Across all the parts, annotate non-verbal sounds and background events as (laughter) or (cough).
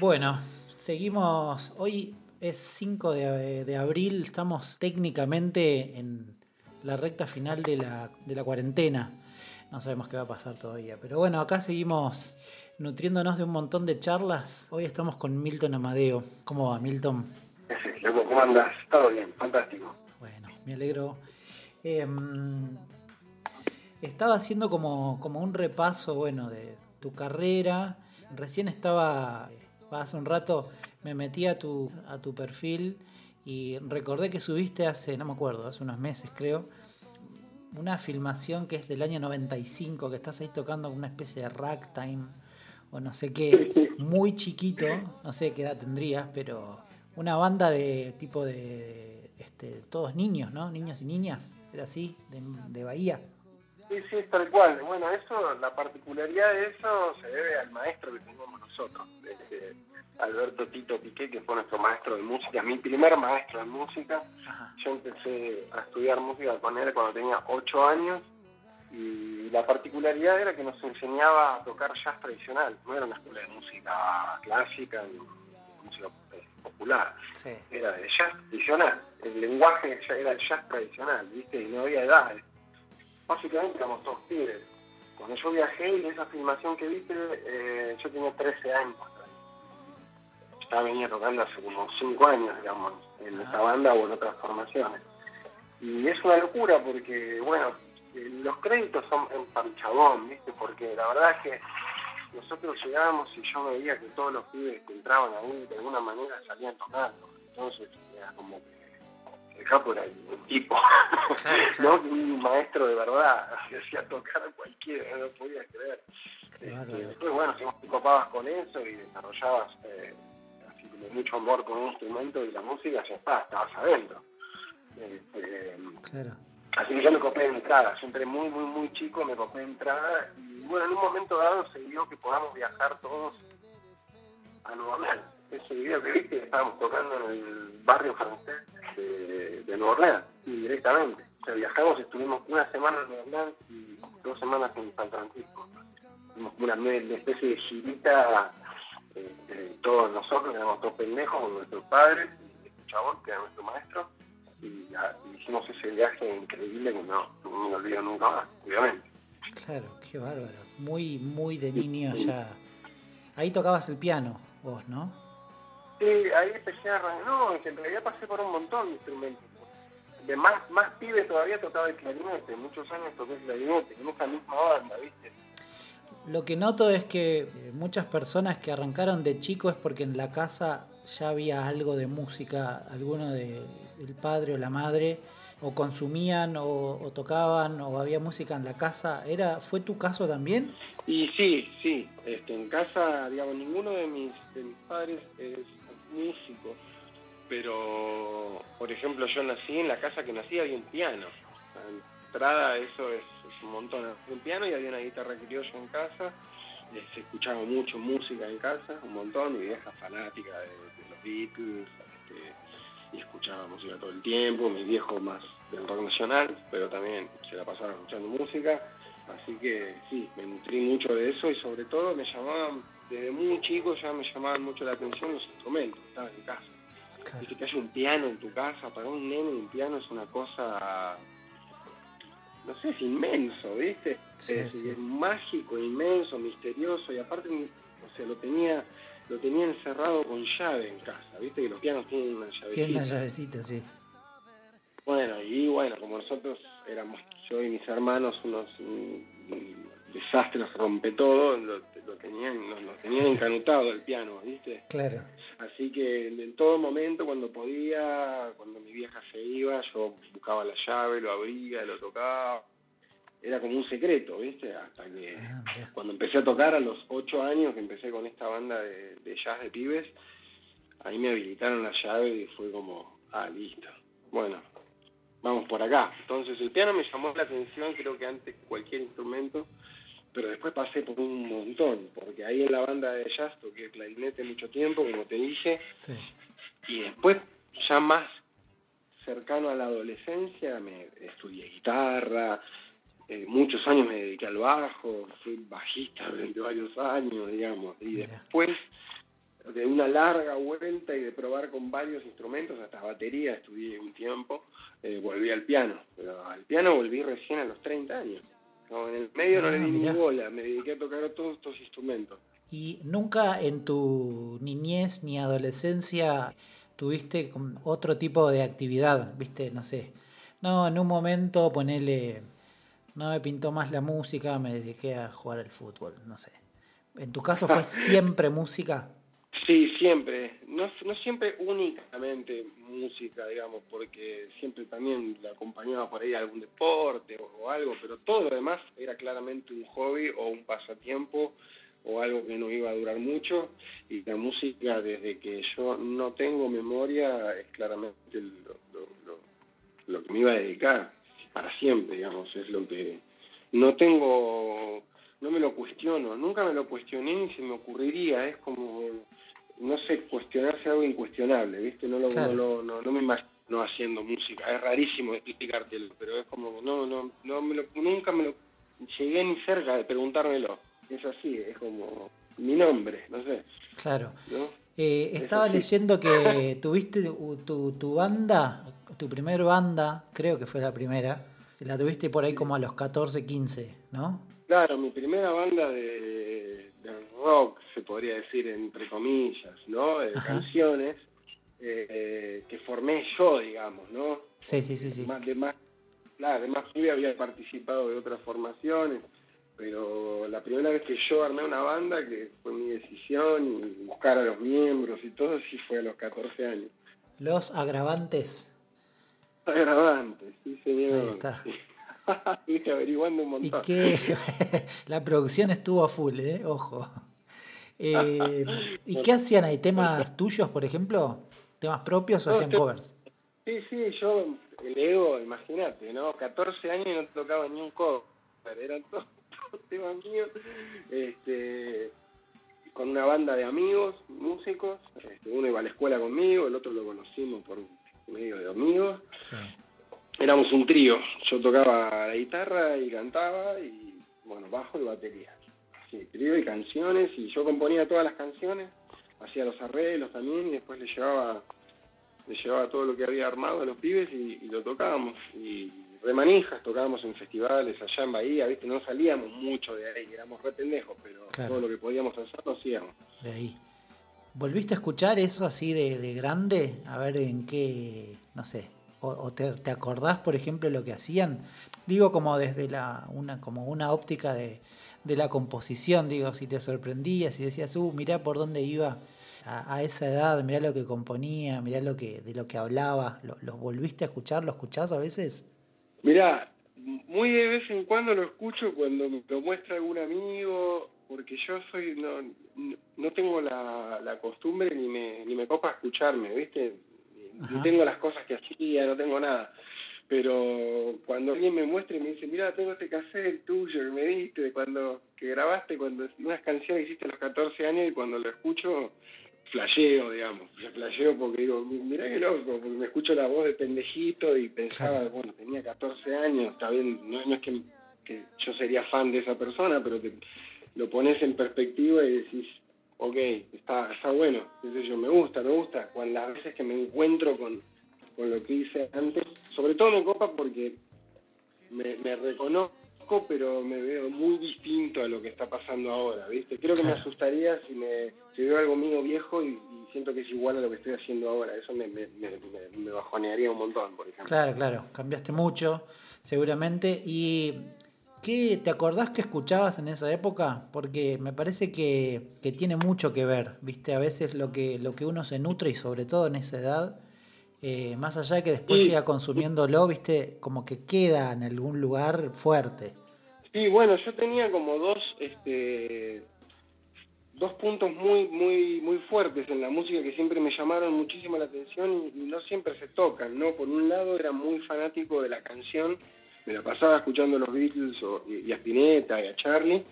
Bueno, seguimos. Hoy es 5 de, abril, estamos técnicamente en la recta final de la, de la cuarentena. No sabemos qué va a pasar todavía. Pero bueno, acá seguimos nutriéndonos de un montón de charlas. Hoy estamos con Milton Amadeo. ¿Cómo va, Milton? Sí, ¿cómo andas? Todo bien, fantástico. Bueno, me alegro. Em, estaba haciendo como, como un repaso, bueno, de tu carrera. Recién estaba, hace un rato, me metí a tu, a tu perfil y recordé que subiste hace, no me acuerdo, hace unos meses creo, una filmación que es del año 95, que estás ahí tocando una especie de ragtime o no sé qué, muy chiquito, no sé qué edad tendrías, pero una banda de tipo de, este, todos niños, ¿no? Niños y niñas, era así, de, Bahía. Sí, sí, es tal cual. Bueno, eso, la particularidad de eso se debe al maestro que teníamos nosotros, este, Alberto Tito Piqué, que fue nuestro maestro de música, mi primer maestro de música. Yo empecé a estudiar música con él cuando tenía ocho años y la particularidad era que nos enseñaba a tocar jazz tradicional, no era una escuela de música clásica ni música eh, popular, era de jazz tradicional, el lenguaje era el jazz tradicional, ¿viste? Y no había edades. Básicamente éramos todos pibes. Cuando yo viajé y esa filmación que viste, eh, yo tenía 13 años. Ya venía tocando hace como 5 años, digamos, en esta banda o en otras formaciones. Y es una locura porque, bueno, los créditos son en panchabón, ¿viste? Porque la verdad es que nosotros llegábamos y yo veía que todos los pibes que entraban ahí de alguna manera salían tocando. Entonces era como que el capo era el, tipo, ¿no? Un maestro de verdad, (laughs) que hacía tocar a cualquiera, no podía creer. Este, después, bueno, si vos te copabas con eso y desarrollabas eh, así como mucho amor con un instrumento y la música, ya está, estabas adentro. Este, claro Así que yo me copé de entrada, entré muy, muy, muy chico, me copé de entrada y bueno, en un momento dado se dio que podamos viajar todos a Nueva Orleans. Ese video que viste, estábamos tocando en el barrio francés de, de Nueva Orleans, y directamente. O sea, viajamos, estuvimos una semana en Nueva Orleans y dos semanas en San Francisco. Hicimos una, especie de girita, eh, todos nosotros, éramos todos pendejos con nuestros padres, y este chabón, que era nuestro maestro, y, hicimos ese viaje increíble que no, no me olvido nunca más, obviamente. Claro, qué bárbaro. Muy, muy de niño ya. Ahí tocabas el piano, vos, ¿no? Sí, ahí empecé a arrancar. No, en realidad pasé por un montón de instrumentos. De más, más pibe todavía tocaba el clarinete. Muchos años toqué el clarinete, en esa misma banda, ¿viste? Lo que noto es que eh, muchas personas que arrancaron de chico es porque en la casa ya había algo de música, alguno de, del padre o la madre, o consumían o, tocaban o había música en la casa. ¿Era, ¿Fue tu caso también? Y sí, sí. Este, en casa, digamos, ninguno de mis, de mis padres es músico, pero, por ejemplo, yo nací en la casa que nací había un piano. La entrada, eso es, un montón. Había un piano y había una guitarra criolla en casa. Se escuchaba mucho música en casa, un montón. Mi vieja fanática de, los Beatles, este, y escuchaba música todo el tiempo, mi viejo más del rock nacional, pero también se la pasaba escuchando música, así que sí, me nutrí mucho de eso y sobre todo me llamaban, desde muy chico ya me llamaban mucho la atención los instrumentos que estaban en casa. Claro. que haya un piano en tu casa, para un nene un piano es una cosa, no sé, es inmenso, ¿viste? es, mágico, inmenso, misterioso y aparte, o sea, lo tenía lo tenía encerrado con llave en casa, viste que los pianos tienen una llavecita. Tienen una llavecita, sí. Bueno, y bueno, como nosotros éramos, yo y mis hermanos, unos desastres, rompe todo, lo, tenían, lo, tenían encanutado el piano, ¿viste? Claro. Así que en todo momento, cuando podía, cuando mi vieja se iba, yo buscaba la llave, lo abría, lo tocaba era como un secreto, ¿viste? Hasta que ah, cuando empecé a tocar a los ocho años, que empecé con esta banda de, jazz de pibes, ahí me habilitaron la llave y fue como, ah, listo. Bueno, vamos por acá. Entonces el piano me llamó la atención, creo que antes cualquier instrumento, pero después pasé por un montón, porque ahí en la banda de jazz toqué clarinete mucho tiempo, como te dije, y después ya más cercano a la adolescencia me estudié guitarra, eh, muchos años me dediqué al bajo, fui bajista durante varios años, digamos, y después de una larga vuelta y de probar con varios instrumentos, hasta batería estudié un tiempo, eh, volví al piano. Pero al piano volví recién a los 30 años. En el medio no le di ah, ni bola, me dediqué a tocar todos estos instrumentos. ¿Y nunca en tu niñez ni adolescencia tuviste otro tipo de actividad? ¿Viste? No sé. No, en un momento ponele. No me pintó más la música, me dediqué a jugar al fútbol, no sé. ¿En tu caso fue (laughs) siempre música? Sí, siempre. No, siempre únicamente música, digamos, porque siempre también la acompañaba por ahí algún deporte o, algo, pero todo lo demás era claramente un hobby o un pasatiempo o algo que no iba a durar mucho. Y la música desde que yo no tengo memoria es claramente lo que me iba a dedicar para siempre, digamos, es lo que no tengo, no me lo cuestiono, nunca me lo cuestioné ni se me ocurriría, es como no sé, cuestionarse algo incuestionable, ¿viste? No, lo, no, no, no, me imagino haciendo música, es rarísimo explicártelo, pero es como, no, no, no me lo, nunca me lo llegué ni cerca de preguntármelo, es así, es como mi nombre, no sé. Claro. Eh, estaba leyendo que tuviste tu, tu banda, tu primer banda, creo que fue la primera, la tuviste por ahí como a los 14, 15, ¿no? Claro, mi primera banda de, rock, se podría decir entre comillas, ¿no? De canciones eh, que formé yo, digamos, ¿no? Sí, sí, sí. sí. de más, claro, además yo había participado de otras formaciones, pero la primera vez que yo armé una banda, que fue mi decisión, y buscar a los miembros y todo, sí fue a los 14 años. Los agravantes. Agravantes, sí, señor. Ahí está. (laughs) averiguando un montón. Y que (laughs) la producción estuvo a full, ¿eh? Ojo. Eh, (laughs) ¿Y qué hacían ahí? ¿Temas tuyos, por ejemplo? ¿Temas propios o hacían covers? Sí, sí, yo, el ego, imagínate, ¿no? 14 años y no tocaba ni un cover. Eran (laughs) todos, temas míos. Este, con una banda de amigos, músicos. Este, uno iba a la escuela conmigo, el otro lo conocimos por medio de amigos. Sí éramos un trío. Yo tocaba la guitarra y cantaba y, bueno, bajo y batería. Sí, trío y canciones y yo componía todas las canciones, hacía los arreglos también y después le llevaba, le llevaba todo lo que había armado a los pibes y, lo tocábamos. Y remanijas, tocábamos en festivales allá en Bahía, ¿viste? No salíamos mucho de ahí, éramos re pendejos, pero todo lo que podíamos hacer lo hacíamos. De ahí. ¿Volviste a escuchar eso así de, de grande? A ver en qué, no sé, o, te, acordás, por ejemplo, lo que hacían? Digo como desde la, una, como una óptica de, la composición, digo, si te sorprendías, si decías, uh, mirá por dónde iba a, esa edad, mirá lo que componía, mirá lo que, de lo que hablaba, ¿Lo, volviste a escuchar? ¿Lo escuchás a veces? Mirá, muy de vez en cuando lo escucho cuando me lo muestra algún amigo, porque yo soy, no, no tengo la, la costumbre ni me, ni me copa escucharme, ¿viste? no tengo las cosas que hacía, no tengo nada. Pero cuando alguien me muestra y me dice, mira, tengo este cassette tuyo que me diste, cuando que grabaste cuando unas canciones que hiciste a los 14 años y cuando lo escucho, flasheo, digamos. Flasheo porque digo, mira qué loco, porque me escucho la voz de pendejito y pensaba, bueno, tenía 14 años, está bien, no, es que, que, yo sería fan de esa persona, pero te, lo pones en perspectiva y decís, ok, está, está bueno, qué yo, me gusta, me gusta. Cuando las veces que me encuentro con, lo que hice antes, sobre todo me copa porque me, reconozco, pero me veo muy distinto a lo que está pasando ahora, ¿viste? Creo que me asustaría si me si veo algo mío viejo y, siento que es igual a lo que estoy haciendo ahora. Eso me, me, me bajonearía un montón, por ejemplo. Claro, claro, cambiaste mucho, seguramente. Y ¿Qué te acordás que escuchabas en esa época? Porque me parece que, tiene mucho que ver, ¿viste? A veces lo que, lo que uno se nutre y sobre todo en esa edad, eh, más allá de que después siga consumiéndolo, ¿viste? Como que queda en algún lugar fuerte. Sí, bueno, yo tenía como dos, este, dos puntos muy, muy, muy fuertes en la música que siempre me llamaron muchísimo la atención y no siempre se tocan, ¿no? Por un lado era muy fanático de la canción me la pasaba escuchando a los Beatles y, a Spinetta y a Charlie.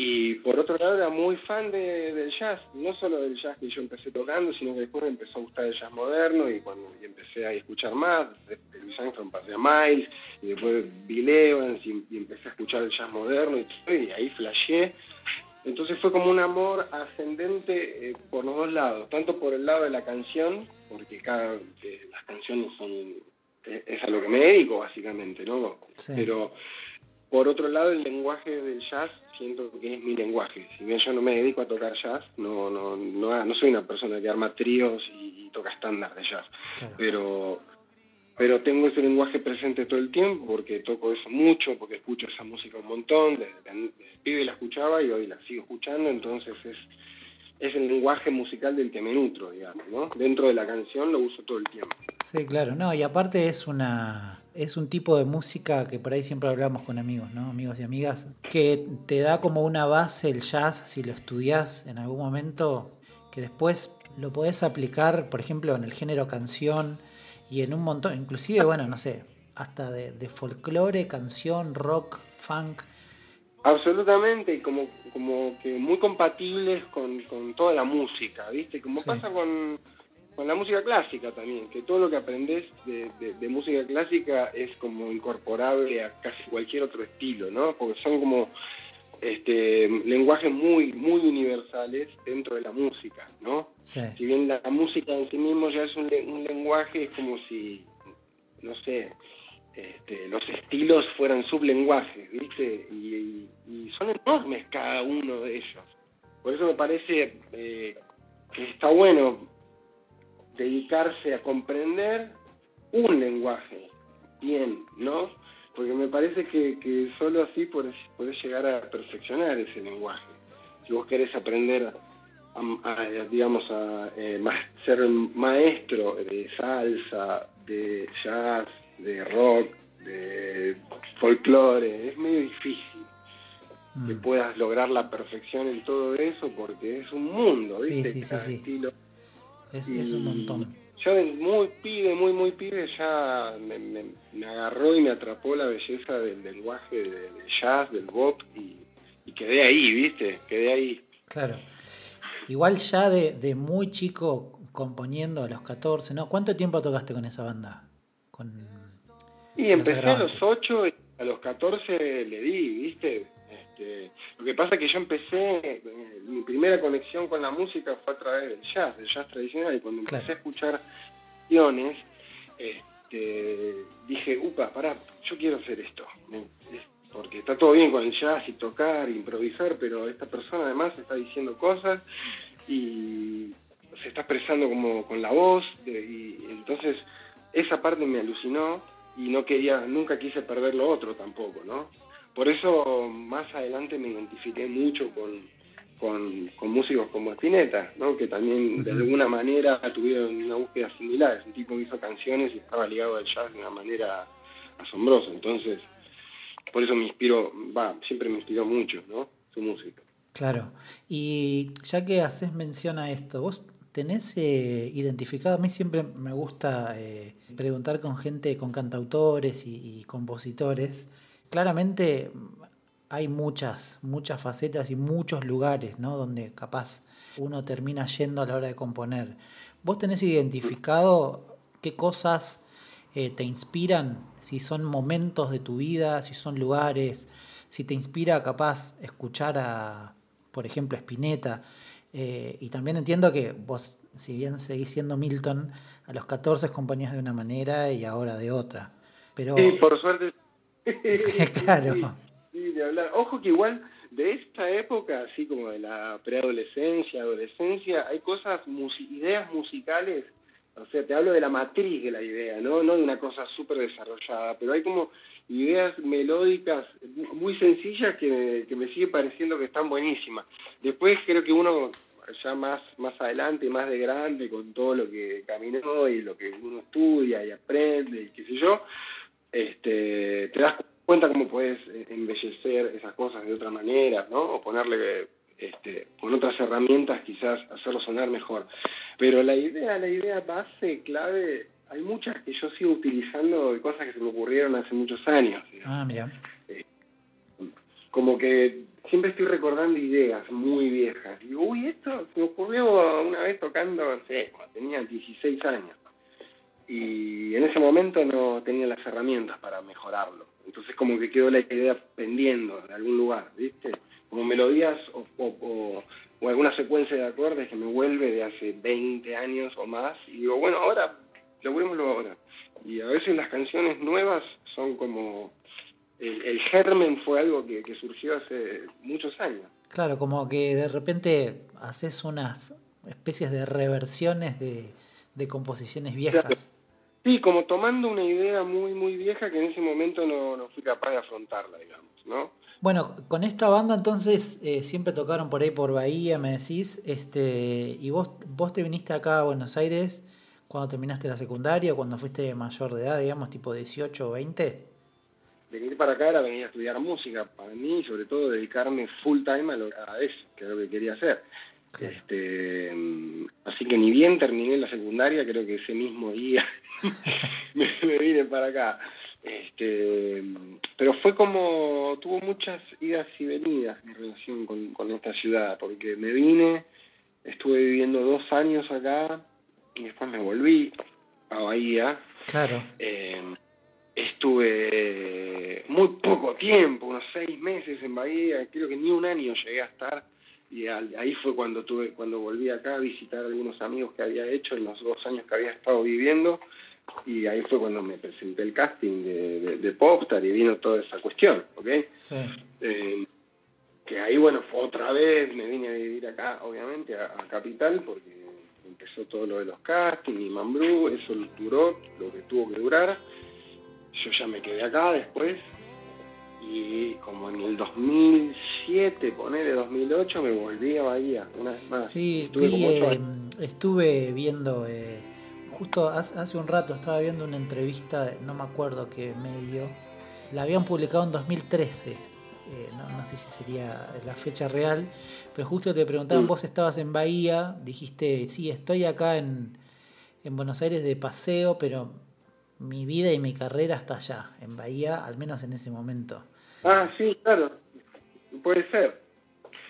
Y por otro lado era muy fan del jazz, no solo del jazz que yo empecé tocando, sino que después me empezó a gustar el jazz moderno y cuando empecé a escuchar más, de, Luis Armstrong pasé a Miles y después Bill Evans y, empecé a escuchar el jazz moderno y, y ahí flashé Entonces fue como un amor ascendente eh, por los dos lados, tanto por el lado de la canción, porque cada eh, las canciones son eh, es a lo que me dedico básicamente, ¿no? Pero por otro lado el lenguaje del jazz siento que es mi lenguaje. Si bien yo no me dedico a tocar jazz, no no no, no soy una persona que arma tríos y, toca estándar de jazz, pero pero tengo ese lenguaje presente todo el tiempo porque toco eso mucho, porque escucho esa música un montón, desde, desde la escuchaba y hoy la sigo escuchando, entonces es, es el lenguaje musical del que me nutro, digamos, ¿no? Dentro de la canción lo uso todo el tiempo. Sí, claro, no, y aparte es una es un tipo de música que por ahí siempre hablamos con amigos, ¿no? Amigos y amigas, que te da como una base el jazz si lo estudias en algún momento, que después lo podés aplicar, por ejemplo, en el género canción, y en un montón, inclusive, bueno, no sé, hasta de, de folclore, canción, rock, funk. Absolutamente, y como, como que muy compatibles con, toda la música, ¿viste? Como pasa con, la música clásica también, que todo lo que aprendes de, de, música clásica es como incorporable a casi cualquier otro estilo, ¿no? Porque son como este, lenguajes muy, muy universales dentro de la música, ¿no? Si bien la, música en sí mismo ya es un, lenguaje, es como si, no sé, este, los estilos fueran sublenguajes, ¿viste? Y, son enormes cada uno de ellos. Por eso me parece eh, que está bueno dedicarse a comprender un lenguaje bien, ¿no? porque me parece que, solo así podés, llegar a perfeccionar ese lenguaje. Si vos querés aprender, a, digamos, a eh, ser maestro de salsa, de jazz, de rock, de folclore, es medio difícil que mm. puedas lograr la perfección en todo eso porque es un mundo, ¿viste? Sí, sí, sí, Estilo. Es, es un montón yo muy pibe, muy, muy pibe, ya me, agarró y me atrapó la belleza del lenguaje del, jazz, del bop, y, quedé ahí, ¿viste? Quedé ahí. Claro. Igual ya de, muy chico componiendo a los 14, ¿no? ¿Cuánto tiempo tocaste con esa banda? Con, y empecé a los 8 y a los 14 le di, ¿viste? Este, lo que pasa es que yo empecé, eh, mi primera conexión con la música fue a través del jazz, del jazz tradicional, y cuando empecé a escuchar canciones, este, dije, upa, pará, yo quiero hacer esto. Porque está todo bien con el jazz y tocar, improvisar, pero esta persona además está diciendo cosas y se está expresando como con la voz, y entonces esa parte me alucinó y no quería, nunca quise perder lo otro tampoco, ¿no? Por eso más adelante me identifiqué mucho con, con, músicos como Spinetta, ¿no? que también de alguna manera tuvieron una búsqueda similar. Es un tipo que hizo canciones y estaba ligado al jazz de una manera asombrosa. Entonces, por eso me inspiró, va, siempre me inspiró mucho ¿no? su música. Claro, y ya que haces mención a esto, vos tenés eh, identificado, a mí siempre me gusta eh, preguntar con gente, con cantautores y compositores, claramente hay muchas, muchas facetas y muchos lugares, ¿no? Donde capaz uno termina yendo a la hora de componer. ¿Vos tenés identificado qué cosas eh, te inspiran? Si son momentos de tu vida, si son lugares, si te inspira capaz escuchar a, por ejemplo, Spinetta. Eh, y también entiendo que vos, si bien seguís siendo Milton, a los 14 componías de una manera y ahora de otra. Pero... Sí, por suerte (laughs) claro. Sí, de hablar. Ojo que igual de esta época, así como de la preadolescencia, adolescencia, hay cosas, ideas musicales, o sea, te hablo de la matriz de la idea, no, no de una cosa súper desarrollada, pero hay como ideas melódicas muy sencillas que, que me sigue pareciendo que están buenísimas. Después creo que uno ya más, más adelante, más de grande, con todo lo que caminó y lo que uno estudia y aprende y qué sé yo, este, te das cuenta cómo puedes embellecer esas cosas de otra manera, ¿no? O ponerle este, con otras herramientas quizás hacerlo sonar mejor. Pero la idea, la idea base, clave, hay muchas que yo sigo utilizando de cosas que se me ocurrieron hace muchos años. Ah, mira. Eh, como que siempre estoy recordando ideas muy viejas. Digo, uy, esto se me ocurrió una vez tocando, no sé, cuando tenía 16 años y en ese momento no tenía las herramientas para mejorarlo. Entonces como que quedó la idea pendiendo en algún lugar, ¿viste? como melodías o, o, o, alguna secuencia de acordes que me vuelve de hace 20 años o más. Y digo, bueno, ahora, logrémoslo ahora. Y a veces las canciones nuevas son como... El, germen fue algo que, surgió hace muchos años. Claro, como que de repente haces unas especies de reversiones de, de composiciones viejas. Sí, como tomando una idea muy, muy vieja que en ese momento no, no fui capaz de afrontarla, digamos, ¿no? Bueno, con esta banda entonces eh, siempre tocaron por ahí por Bahía, me decís, este, y vos, vos te viniste acá a Buenos Aires cuando terminaste la secundaria, cuando fuiste mayor de edad, digamos, tipo 18 o 20. Venir para acá era venir a estudiar música, para mí, sobre todo dedicarme full time a, lo, a eso, que es lo que quería hacer. Este, así que ni bien terminé la secundaria, creo que ese mismo día (laughs) me, vine para acá. Este, pero fue como, tuvo muchas idas y venidas en relación con, esta ciudad, porque me vine, estuve viviendo dos años acá y después me volví a Bahía. Claro. Eh, estuve muy poco tiempo, unos seis meses en Bahía, creo que ni un año llegué a estar y ahí fue cuando tuve cuando volví acá a visitar a algunos amigos que había hecho en los dos años que había estado viviendo y ahí fue cuando me presenté el casting de, de, Popstar y vino toda esa cuestión, ¿ok? Sí. Eh, que ahí, bueno, otra vez me vine a vivir acá, obviamente, a, Capital, porque empezó todo lo de los castings y Mambrú, eso duró lo que tuvo que durar. Yo ya me quedé acá después y como en el 2007, ponele 2008, me volví a Bahía una vez más. Sí, estuve, eh, estuve viendo, eh, justo hace, un rato estaba viendo una entrevista, no me acuerdo qué medio, la habían publicado en 2013. Eh, no, sé si sería la fecha real, pero justo te preguntaban, mm. vos estabas en Bahía, dijiste, sí, estoy acá en, en Buenos Aires de paseo, pero mi vida y mi carrera está allá, en Bahía, al menos en ese momento. Ah, sí, claro, puede ser.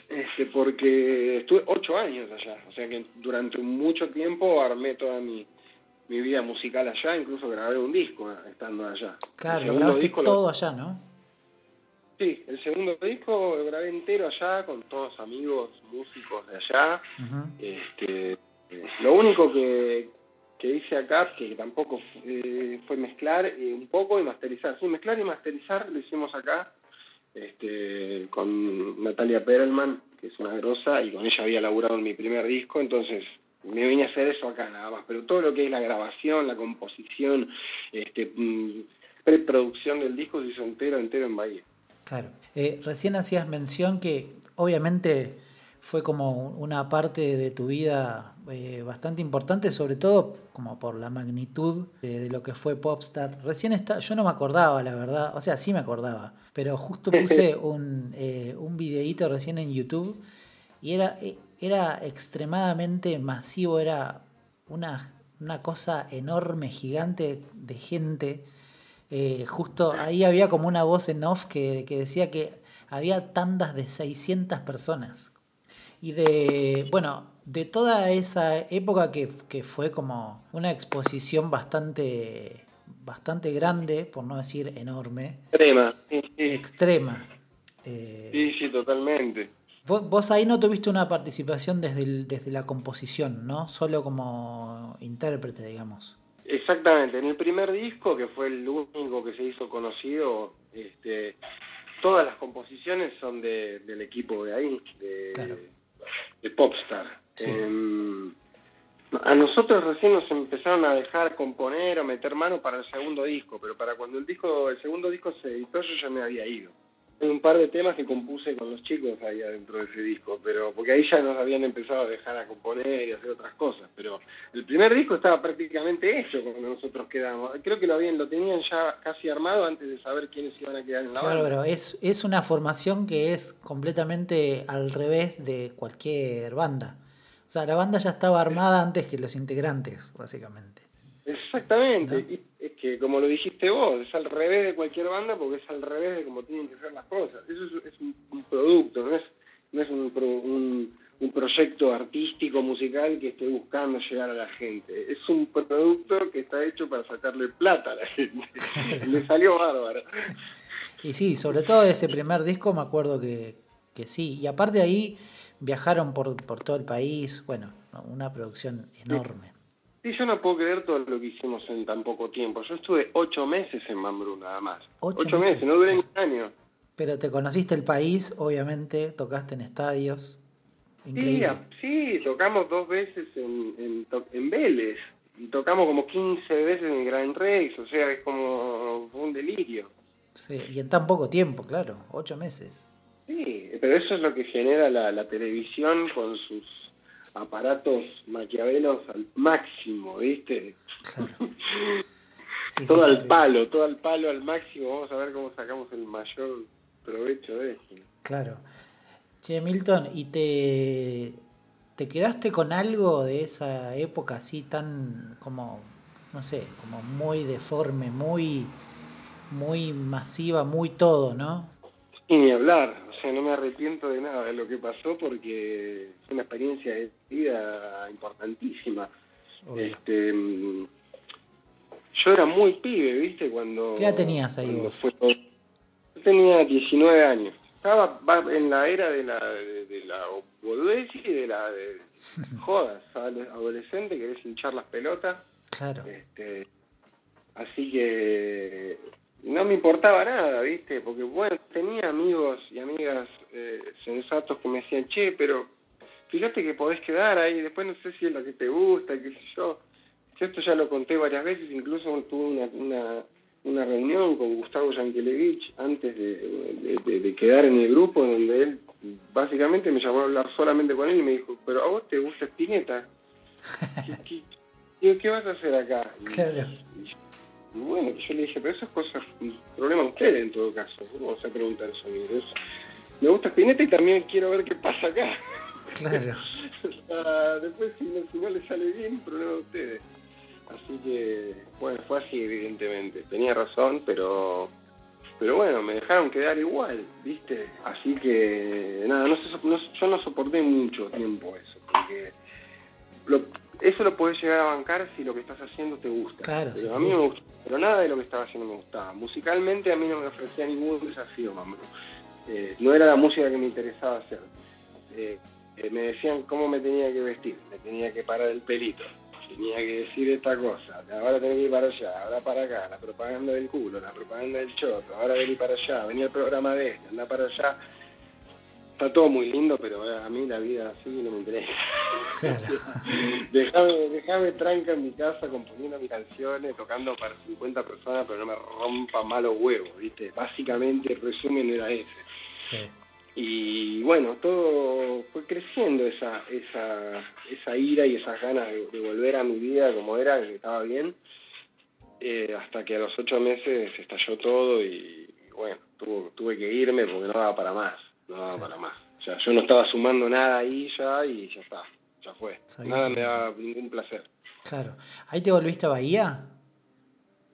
Este, porque estuve ocho años allá, o sea que durante mucho tiempo armé toda mi, mi vida musical allá, incluso grabé un disco estando allá. Claro, grabaste todo allá, ¿no? Sí, el segundo disco lo grabé entero allá con todos amigos músicos de allá. este, lo único que, que hice acá, que tampoco eh, fue mezclar eh, un poco y masterizar. Sí, mezclar y masterizar lo hicimos acá este, con Natalia Perelman, que es una grosa, y con ella había laburado en mi primer disco, entonces me vine a hacer eso acá nada más. Pero todo lo que es la grabación, la composición, este, mm, preproducción del disco se hizo entero, entero en Bahía. Claro. Eh, recién hacías mención que obviamente fue como una parte de tu vida eh, bastante importante, sobre todo como por la magnitud de, lo que fue Popstar. Recién está, yo no me acordaba, la verdad, o sea, sí me acordaba, pero justo puse un, eh, un videíto recién en YouTube y era, eh, era extremadamente masivo, era una, una cosa enorme, gigante de gente. Justo ahí había como una voz en off que, que decía que había tandas de 600 personas y de, bueno, de toda esa época que, que fue como una exposición bastante, bastante grande, por no decir enorme. Extrema, Extrema. Eh, sí, sí, totalmente. Vos, ahí no tuviste una participación desde, desde la composición, ¿no? Solo como intérprete, digamos. Exactamente. En el primer disco, que fue el único que se hizo conocido, este, todas las composiciones son de, del equipo de ahí, de, de Popstar. Em, a nosotros recién nos empezaron a dejar componer o meter mano para el segundo disco, pero para cuando el disco, el segundo disco se editó yo ya me había ido un par de temas que compuse con los chicos ahí adentro de ese disco, pero porque ahí ya nos habían empezado a dejar a componer y hacer otras cosas, pero el primer disco estaba prácticamente hecho cuando nosotros quedamos. Creo que lo habían lo tenían ya casi armado antes de saber quiénes iban a quedar en la claro, banda. Claro, es, es una formación que es completamente al revés de cualquier banda. O sea, la banda ya estaba armada antes que los integrantes, básicamente. Exactamente que, como lo dijiste vos, es al revés de cualquier banda porque es al revés de cómo tienen que ser las cosas. Eso es, un, producto, no es, no es un, un, proyecto artístico, musical que esté buscando llegar a la gente. Es un producto que está hecho para sacarle plata a la gente. (laughs) Le salió bárbaro. Y sí, sobre todo ese primer disco me acuerdo que, que sí. Y aparte ahí viajaron por, por todo el país, bueno, una producción enorme. Sí, yo no puedo creer todo lo que hicimos en tan poco tiempo. Yo estuve ocho meses en Mambrú nada más. Ocho, meses, no duré ni un año. Pero te conociste el país, obviamente, tocaste en estadios. Increíble. Sí, sí tocamos dos veces en, en, en Vélez y tocamos como 15 veces en el Grand Rex, o sea, es como un delirio. Sí, y en tan poco tiempo, claro, ocho meses. Sí, pero eso es lo que genera la, televisión con sus aparatos maquiavelos al máximo, ¿viste? (laughs) todo al palo, todo al palo al máximo, vamos a ver cómo sacamos el mayor provecho de esto. Claro. Che, Milton, ¿y te, ¿Te quedaste con algo de esa época así tan como, no sé, como muy deforme, muy, muy masiva, muy todo, ¿no? Y ni hablar, sea, no me arrepiento de nada de lo que pasó porque fue una experiencia de vida importantísima. Este, yo era muy pibe, ¿viste? Cuando, ¿Qué edad tenías ahí vos? yo tenía 19 años estaba en la era de la de, la boludez y de la de (laughs) jodas adolescente querés hinchar las pelotas claro este, así que no me importaba nada viste porque bueno tenía amigos y amigas eh, sensatos que me decían che pero fíjate que podés quedar ahí después no sé si es lo que te gusta qué sé yo esto ya lo conté varias veces incluso tuve una una reunión con Gustavo Yankelevich antes de, quedar en el grupo, donde él básicamente me llamó a hablar solamente con él y me dijo, pero a vos te gusta Spinetta. (laughs) ¿Qué, qué, vas a hacer acá? Y, bueno, yo le dije, pero eso es cosa, problema de ustedes en todo caso. ¿Cómo vas a preguntar eso me gusta Spinetta y también quiero ver qué pasa acá. Claro. (laughs) después, si no, si no le sale bien, problema de ustedes. Así que, bueno, fue así, evidentemente. Tenía razón, pero pero bueno, me dejaron quedar igual, ¿viste? Así que, nada, no, yo no soporté mucho tiempo eso, porque eso lo puedes llegar a bancar si lo que estás haciendo te gusta. Claro, pero a mí me gusta, pero nada de lo que estaba haciendo me gustaba. Musicalmente a mí no me ofrecía ningún desafío, mamá. Eh, no era la música que me interesaba hacer. Eh, eh, me decían cómo me tenía que vestir, me tenía que parar el pelito, tenía que decir esta cosa, ahora tengo que ir para allá, ahora para acá, la propaganda del culo, la propaganda del choto, ahora vení para allá, venía el programa de este, anda para allá. Está todo muy lindo, pero a mí la vida así no me interesa. (laughs) dejame, dejame tranca en mi casa componiendo mis canciones, tocando para 50 personas, pero no me rompa malos huevos, ¿viste? Básicamente el resumen era ese. Sí. Y bueno, todo fue creciendo esa, esa, esa ira y esas ganas de, volver a mi vida como era, que estaba bien, eh, hasta que a los ocho meses estalló todo y, bueno, tuve, que irme porque no daba para más, no daba para más. O sea, yo no estaba sumando nada ahí ya y ya está, ya fue. Nada me daba ningún placer. Claro. ¿Ahí te volviste a Bahía?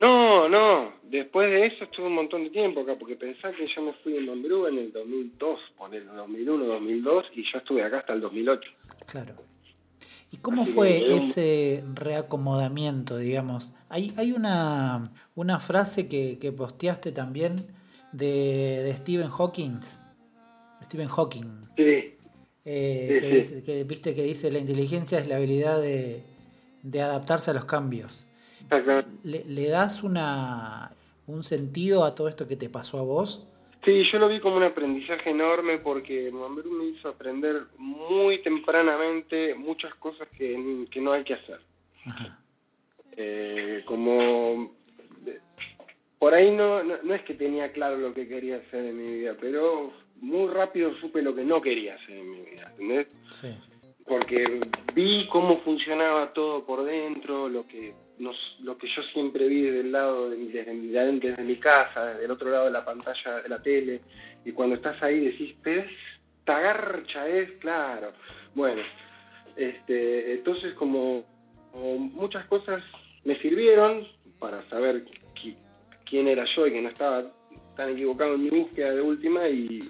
No, no, después de eso estuve un montón de tiempo acá, porque pensá que yo me fui en Mambrú en el 2002, en el 2001, 2002, y yo estuve acá hasta el 2008. Claro. ¿Y cómo fue ese reacomodamiento, digamos? Hay, hay una, una frase que, que posteaste también de, Stephen Hawking. Stephen Hawking. Sí. Eh, que, Dice, que, viste que dice la inteligencia es la habilidad de, de adaptarse a los cambios. ¿Le, das una, un sentido a todo esto que te pasó a vos? Sí, yo lo vi como un aprendizaje enorme porque Mambrú me hizo aprender muy tempranamente muchas cosas que, no hay que hacer. Eh, como por ahí no, no, es que tenía claro lo que quería hacer en mi vida, pero muy rápido supe lo que no quería hacer en mi vida, ¿entendés? Sí. Porque vi cómo funcionaba todo por dentro, lo que lo que yo siempre vi desde el lado, de, desde, desde mi casa, desde el otro lado de la pantalla de la tele, y cuando estás ahí decís, pero esta garcha es, claro. Bueno, este, entonces como, muchas cosas me sirvieron para saber quién era yo y que no estaba tan equivocado en mi búsqueda de última y,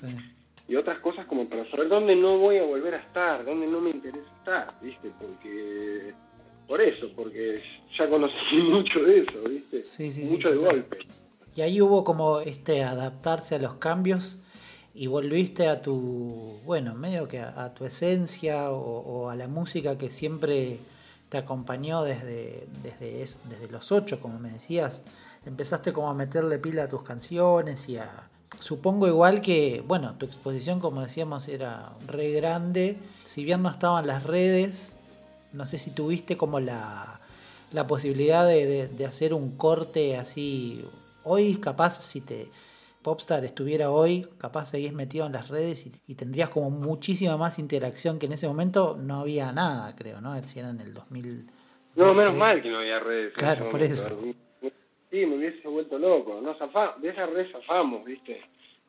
y otras cosas como para saber dónde no voy a volver a estar, dónde no me interesa estar, ¿viste? Porque por eso, porque ya conocí (laughs) mucho de eso, ¿viste? mucho de golpe. Y ahí hubo como este adaptarse a los cambios y volviste a tu, bueno, medio que a, tu esencia o, a la música que siempre te acompañó desde, desde, desde los ocho, como me decías. Empezaste como a meterle pila a tus canciones y a... Supongo igual que, bueno, tu exposición, como decíamos, era re grande. Si bien no estaban las redes, no sé si tuviste como la, la posibilidad de, de hacer un corte así. Hoy capaz si te Popstar estuviera hoy, capaz seguís metido en las redes y, tendrías como muchísima más interacción que en ese momento no había nada, creo, ¿no? Si era en el 2000. No, menos mal que no había redes. Claro, por eso. Sí, me hubiese vuelto loco. No de esa red zafamos, ¿viste?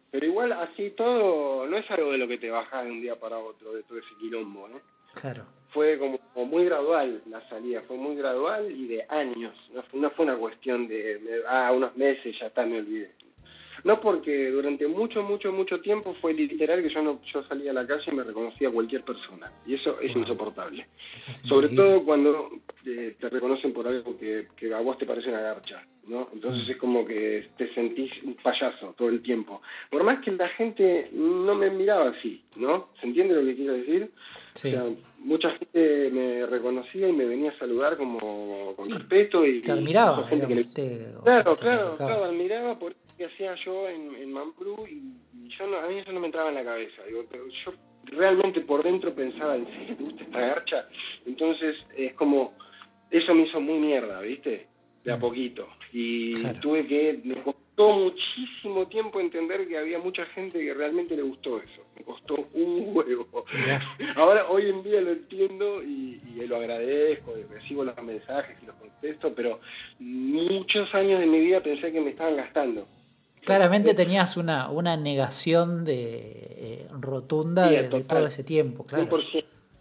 Pero igual así todo, no es algo de lo que te bajas de un día para otro, de todo ese quilombo, ¿no? Claro. Fue como, muy gradual la salida, fue muy gradual y de años. No fue, no fue una cuestión de, ah, unos meses, ya está, me olvidé. No porque durante mucho, mucho, mucho tiempo fue literal que yo no yo salía a la calle y me reconocía cualquier persona. Y eso es insoportable. Sobre todo cuando eh, te reconocen por algo que, a vos te parece una garcha. ¿no? Entonces mm. es como que te sentís un payaso todo el tiempo. Por más que la gente no me miraba así, ¿no? ¿Se entiende lo que quiero decir? Sí. O sea, mucha gente me reconocía y me venía a saludar como con respeto y te admiraba gente que claro claro claro admiraba por que hacía yo en, en Mamprú y, yo no, a mí eso no me entraba en la cabeza. Digo, pero yo realmente por dentro pensaba, ¿en serio te gusta esta garcha? Entonces es como, eso me hizo muy mierda, ¿viste? De a mm. poquito. Y tuve que, me costó muchísimo tiempo entender que había mucha gente que realmente le gustó eso. Me costó un huevo. (laughs) Ahora, hoy en día lo entiendo y, y lo agradezco, y recibo los mensajes y los contesto, pero muchos años de mi vida pensé que me estaban gastando Claramente tenías una, una negación de eh, rotunda de, todo ese tiempo, claro.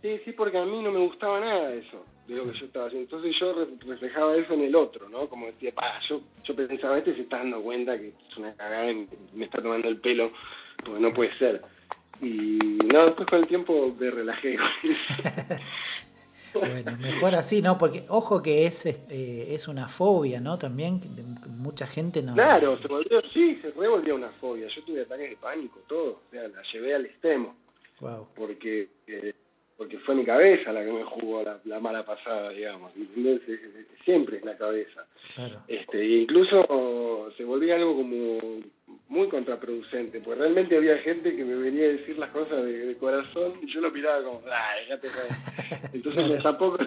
Sí, sí, porque a mí no me gustaba nada eso, de lo que yo estaba haciendo. Entonces yo reflejaba eso en el otro, ¿no? Como decía, pa, yo, yo pensaba, este se está dando cuenta que es una cagada y me está tomando el pelo, porque no puede ser. Y no, después con el tiempo me relajé. (laughs) Bueno, mejor así, ¿no? Porque ojo que es este, es una fobia, ¿no? También mucha gente no... Claro, se volvió, sí, se revolvió una fobia. Yo tuve ataques de pánico, todo. O sea, la llevé al extremo. Wow. Porque, eh, porque fue mi cabeza la que me jugó la, mala pasada, digamos. Siempre es la cabeza. Claro. Este, incluso se volvía algo como muy contraproducente, porque realmente había gente que me venía a decir las cosas de, corazón y yo lo miraba como, ay, ya te (laughs) Entonces tampoco,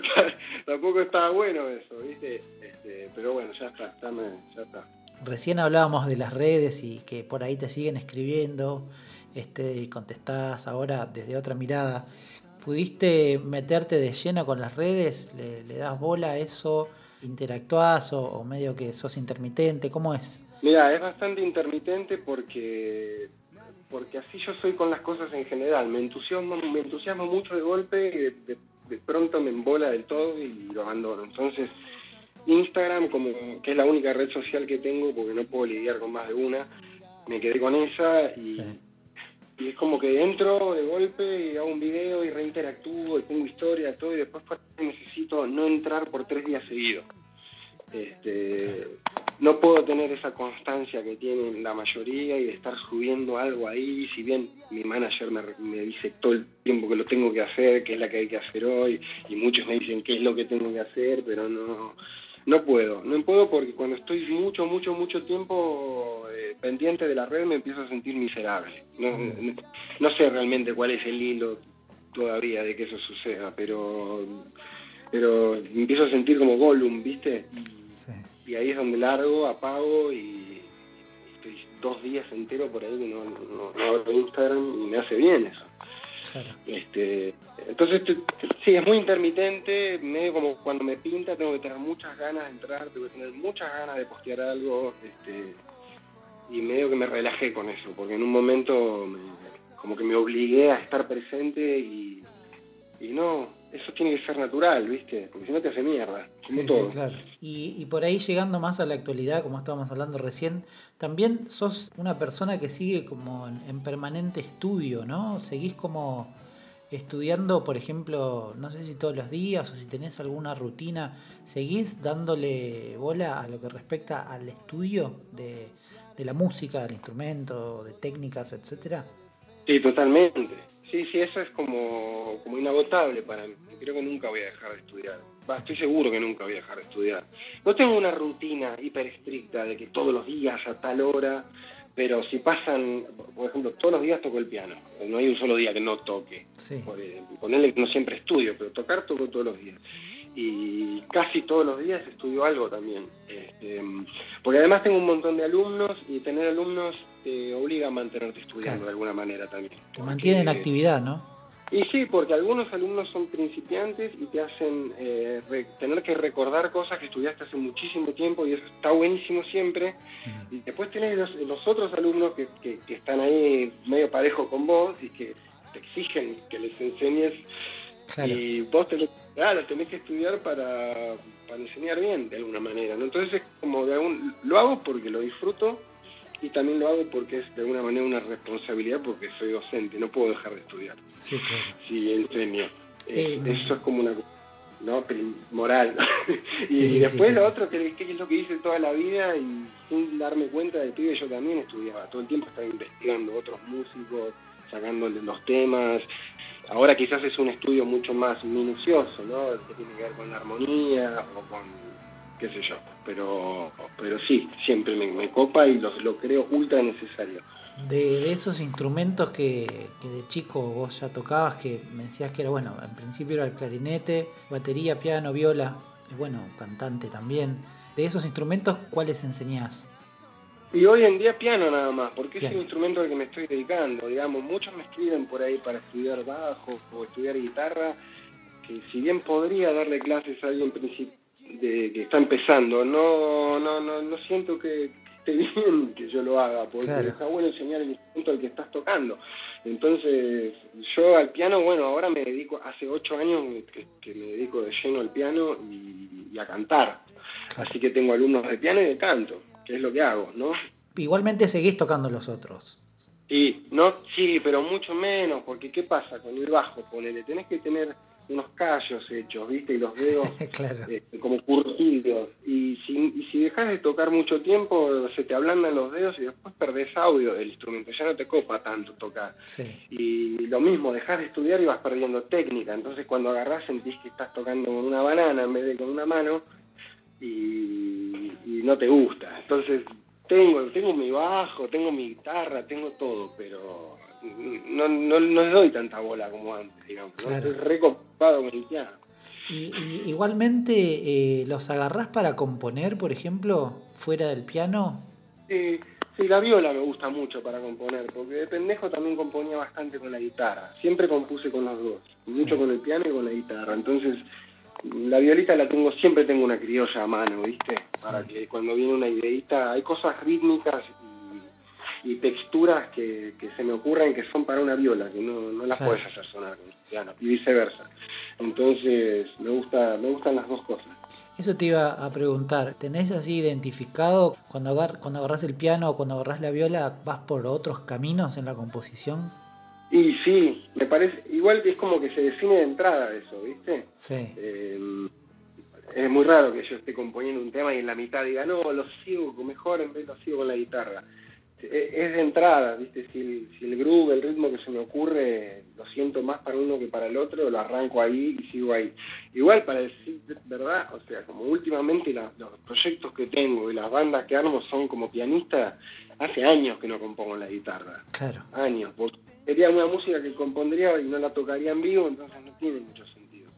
tampoco estaba bueno eso, ¿viste? Este, pero bueno, ya está, ya está. Recién hablábamos de las redes y que por ahí te siguen escribiendo este, y contestás ahora desde otra mirada. ¿Pudiste meterte de lleno con las redes? ¿Le, das bola a eso? ¿Interactuás o, o medio que sos intermitente? ¿Cómo es? Mira, es bastante intermitente porque porque así yo soy con las cosas en general. Me entusiasmo, me entusiasmo mucho de golpe, de, de pronto me embola del todo y lo abandono. Entonces, Instagram, como que es la única red social que tengo, porque no puedo lidiar con más de una, me quedé con esa y, y es como que entro de golpe y hago un video y reinteractúo y pongo historia, todo, y después necesito no entrar por tres días seguidos. Este, no puedo tener esa constancia que tienen la mayoría y de estar subiendo algo ahí, si bien mi manager me, dice todo el tiempo que lo tengo que hacer, que es la que hay que hacer hoy, y muchos me dicen qué es lo que tengo que hacer, pero no, no puedo, no puedo porque cuando estoy mucho, mucho, mucho tiempo eh, pendiente de la red me empiezo a sentir miserable. No, no, sé realmente cuál es el hilo todavía de que eso suceda, pero pero empiezo a sentir como Gollum, ¿viste? Y ahí es donde largo, apago y estoy dos días enteros por ahí que no, no, abro Instagram y me hace bien eso. Este, entonces, sí, es muy intermitente, medio como cuando me pinta tengo que tener muchas ganas de entrar, tengo que tener muchas ganas de postear algo, este, y medio que me relajé con eso, porque en un momento como que me obligué a estar presente y no, eso tiene que ser natural, ¿viste? Porque si no te hace mierda, como todo. claro. y, y, por ahí llegando más a la actualidad, como estábamos hablando recién, también sos una persona que sigue como en, permanente estudio, ¿no? Seguís como estudiando, por ejemplo, no sé si todos los días o si tenés alguna rutina, ¿seguís dándole bola a lo que respecta al estudio de, de la música, del instrumento, de técnicas, etcétera? Sí, totalmente. Sí, sí, eso es como, como inagotable para mí. Creo que nunca voy a dejar de estudiar. estoy seguro que nunca voy a dejar de estudiar. No tengo una rutina hiper estricta de que todos los días a tal hora, pero si pasan, por ejemplo, todos los días toco el piano. No hay un solo día que no toque. Sí. Ponerle que no siempre estudio, pero tocar toco todos los días y casi todos los días estudio algo también. Este, porque además tengo un montón de alumnos y tener alumnos te obliga a mantenerte estudiando de alguna manera también. Te mantiene en actividad, ¿no? Y sí, porque algunos alumnos son principiantes y te hacen eh, tener que recordar cosas que estudiaste hace muchísimo tiempo y eso está buenísimo siempre. Y después tenés los, otros alumnos que, que, están ahí medio parejo con vos y que te exigen que les enseñes y vos te lo claro, tenés que estudiar para, enseñar bien de alguna manera. Entonces es como de algún, lo hago porque lo disfruto y también lo hago porque es de alguna manera una responsabilidad porque soy docente, no puedo dejar de estudiar. Sí, claro. Sí, enseño. Eh, eso es como una ¿no? moral. (laughs) y después lo otro, que, es lo que hice toda la vida y sin darme cuenta de pibe yo también estudiaba. Todo el tiempo estaba investigando otros músicos, sacándole los temas, Ahora quizás es un estudio mucho más minucioso, ¿no? Que tiene que ver con la armonía o con qué sé yo. Pero, pero sí, siempre me, copa y lo, lo, creo ultra necesario. De, esos instrumentos que, de chico vos ya tocabas, que me decías que era, bueno, en principio era el clarinete, batería, piano, viola, y bueno, cantante también. De esos instrumentos, ¿cuáles enseñás? Y hoy en día piano nada más, porque es el instrumento al que me estoy dedicando, digamos, muchos me escriben por ahí para estudiar bajo o estudiar guitarra, que si bien podría darle clases a alguien de, que está empezando, no, no, no, no siento que esté (laughs) bien que yo lo haga, porque está bueno enseñar el instrumento al que estás tocando. Entonces, yo al piano, bueno, ahora me dedico, hace ocho años que, me dedico de lleno al piano y, a cantar. Así que tengo alumnos de piano y de canto que es lo que hago, ¿no? Igualmente seguís tocando los otros. Sí, no, sí, pero mucho menos, porque ¿qué pasa con el bajo? Ponele, tenés que tener unos callos hechos, ¿viste? Y los dedos (laughs) eh, como curtidos. Y si, y si dejas de tocar mucho tiempo, se te ablandan los dedos y después perdés audio del instrumento. Ya no te copa tanto tocar. Y lo mismo, dejas de estudiar y vas perdiendo técnica. Entonces cuando agarrás sentís que estás tocando con una banana en vez de con una mano y, no te gusta. Entonces, tengo, tengo mi bajo, tengo mi guitarra, tengo todo, pero no, no, no doy tanta bola como antes, digamos. Estoy recopado con el piano. Y, igualmente, eh, ¿los agarrás para componer, por ejemplo, fuera del piano? Sí, sí, la viola me gusta mucho para componer, porque de pendejo también componía bastante con la guitarra. Siempre compuse con los dos, mucho con el piano y con la guitarra. Entonces, la violita la tengo, siempre tengo una criolla a mano, ¿viste? Para que cuando viene una ideita, hay cosas rítmicas y, texturas que, se me ocurren que son para una viola, que no, no las puedes hacer sonar con piano, y viceversa. Entonces, me, gusta, me gustan las dos cosas. Eso te iba a preguntar, ¿tenés así identificado cuando, agar, cuando agarras el piano o cuando agarras la viola, vas por otros caminos en la composición? Y sí, me parece, igual que es como que se define de entrada eso, ¿viste? Sí. Eh, es muy raro que yo esté componiendo un tema y en la mitad diga, no, lo sigo mejor en vez lo sigo con la guitarra. Eh, es de entrada, ¿viste? Si el, si el groove, el ritmo que se me ocurre, lo siento más para uno que para el otro, lo arranco ahí y sigo ahí. Igual para decir verdad, o sea, como últimamente los proyectos que tengo y las bandas que armo son como pianista, hace años que no compongo la guitarra. Claro. Años, porque sería una música que compondría y no la tocaría en vivo, entonces no tiene mucho sentido.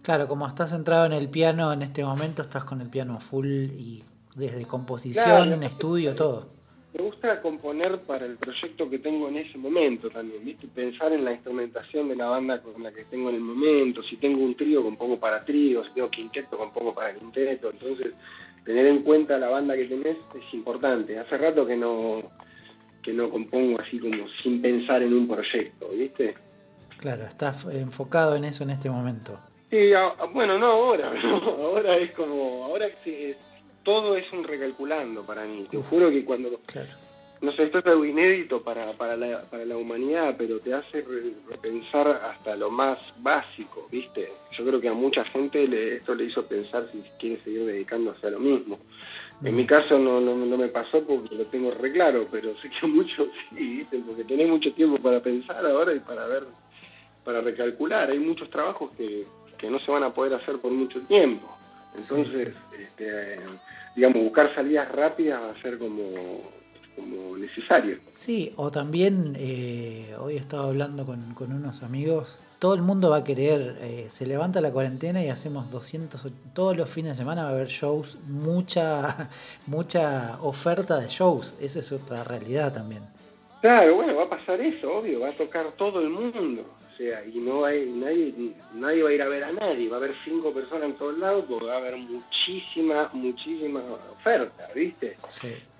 Claro, como estás centrado en el piano en este momento, estás con el piano full y desde composición, estudio, todo. Me gusta componer para el proyecto que tengo en ese momento también, ¿viste? Pensar en la instrumentación de la banda con la que tengo en el momento. Si tengo un trío, compongo para trío. Si tengo quinteto, compongo para quinteto. Entonces, tener en cuenta la banda que tenés es importante. Hace rato que no que no compongo así como sin pensar en un proyecto, ¿viste? Claro, estás enfocado en eso en este momento. Sí, bueno, no ahora, (laughs) ahora es como, ahora todo es un recalculando para mí. Te juro que cuando, no sé, esto es algo inédito para, para, la, para la humanidad, pero te hace repensar hasta lo más básico, ¿viste? Yo creo que a mucha gente le, esto le hizo pensar si quiere seguir dedicándose a lo mismo. En mi caso no, no, me pasó porque lo tengo re claro, pero sé que (laughs) muchos sí, porque tenés mucho tiempo para pensar ahora y para ver, para recalcular. Hay muchos trabajos que, que no se van a poder hacer por mucho tiempo. Entonces, Este, digamos, buscar salidas rápidas va a ser como, como necesario. Sí, o también eh, hoy estaba hablando con, con unos amigos todo el mundo va a querer, eh, se levanta la cuarentena y hacemos 200, todos los fines de semana va a haber shows, mucha, (laughs) mucha oferta de shows, esa es otra realidad también. Claro, bueno, va a pasar eso, obvio, va a tocar todo el mundo y no hay nadie, nadie va a ir a ver a nadie, va a haber cinco personas en todos lados porque va a haber muchísima, muchísima oferta, ¿viste?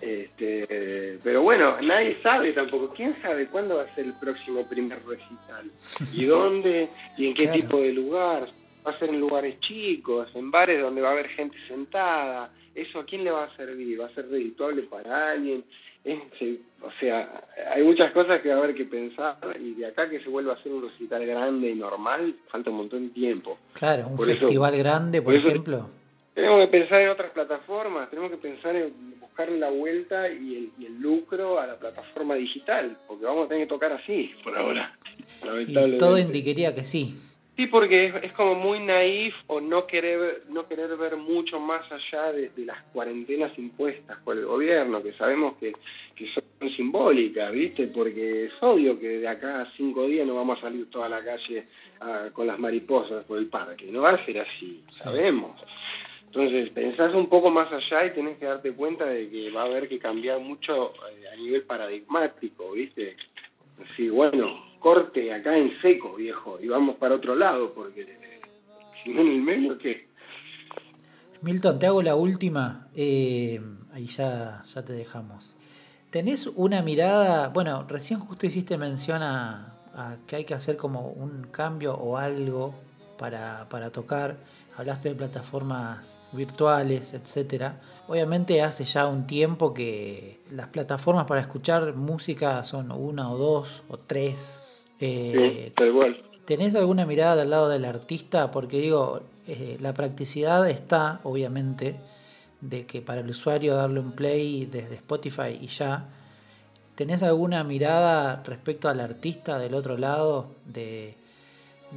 Este, pero bueno, nadie sabe tampoco, ¿quién sabe cuándo va a ser el próximo primer recital? ¿Y (laughs) dónde? ¿Y en qué tipo de lugar? ¿Va a ser en lugares chicos, en bares donde va a haber gente sentada? ¿Eso a quién le va a servir? ¿Va a ser redituable para alguien? O sea, hay muchas cosas que va a haber que pensar y de acá que se vuelva a hacer un recital grande y normal, falta un montón de tiempo. Claro, un festival grande, por, ejemplo. Tenemos que pensar en otras plataformas, tenemos que pensar en buscarle la vuelta y el, lucro a la plataforma digital, porque vamos a tener que tocar así por ahora. Y todo indicaría que sí. Sí, porque es, como muy naif o no querer, no querer ver mucho más allá de, las cuarentenas impuestas por el gobierno, que sabemos que, son simbólicas, ¿viste? Porque es obvio que de acá a cinco días no vamos a salir toda la calle ah, con las mariposas por el parque, no va a ser así, sabemos. Entonces, pensás un poco más allá y tenés que darte cuenta de que va a haber que cambiar mucho eh, a nivel paradigmático, ¿viste? Sí, bueno, corte acá en seco, viejo, y vamos para otro lado, porque si no en el medio, ¿qué? Milton, te hago la última, eh, ahí ya, ya te dejamos. ¿Tenés una mirada, bueno, recién justo hiciste mención a, que hay que hacer como un cambio o algo para, para tocar, hablaste de plataformas virtuales, etcétera. Obviamente hace ya un tiempo que las plataformas para escuchar música son una o dos o tres eh, ¿Tenés alguna mirada del lado del artista? Porque digo, eh, la practicidad está, obviamente, de que para el usuario darle un play desde Spotify y ya. ¿Tenés alguna mirada respecto al artista del otro lado? De,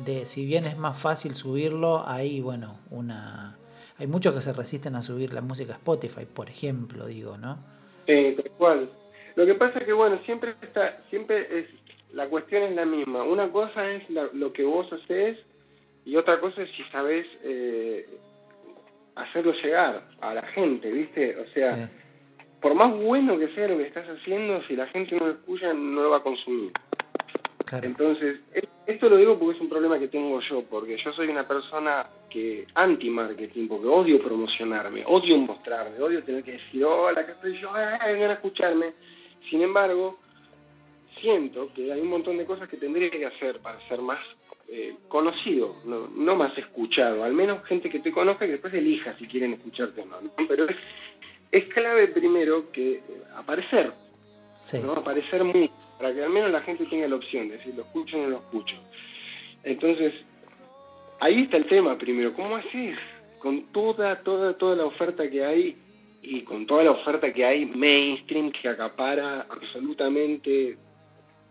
de si bien es más fácil subirlo, hay, bueno, una... Hay muchos que se resisten a subir la música a Spotify, por ejemplo, digo, ¿no? Sí, tal cual. Lo que pasa es que, bueno, siempre está, siempre es, la cuestión es la misma. Una cosa es lo que vos haces y otra cosa es si sabes eh, hacerlo llegar a la gente, ¿viste? O sea, por más bueno que sea lo que estás haciendo, si la gente no lo escucha, no lo va a consumir. Entonces, esto lo digo porque es un problema que tengo yo, porque yo soy una persona que anti-marketing, porque odio promocionarme, odio mostrarme, odio tener que decir, hola, que estoy yo, vengan a escucharme. Sin embargo, siento que hay un montón de cosas que tendría que hacer para ser más eh, conocido, no, más escuchado, al menos gente que te conozca y que después elija si quieren escucharte o no. Pero es, clave primero que eh, aparecer, ¿no? aparecer muy, para que al menos la gente tenga la opción de decir lo escucho o no lo escucho. Entonces, ahí está el tema primero, ¿cómo haces? Con toda, toda, toda la oferta que hay y con toda la oferta que hay mainstream que acapara absolutamente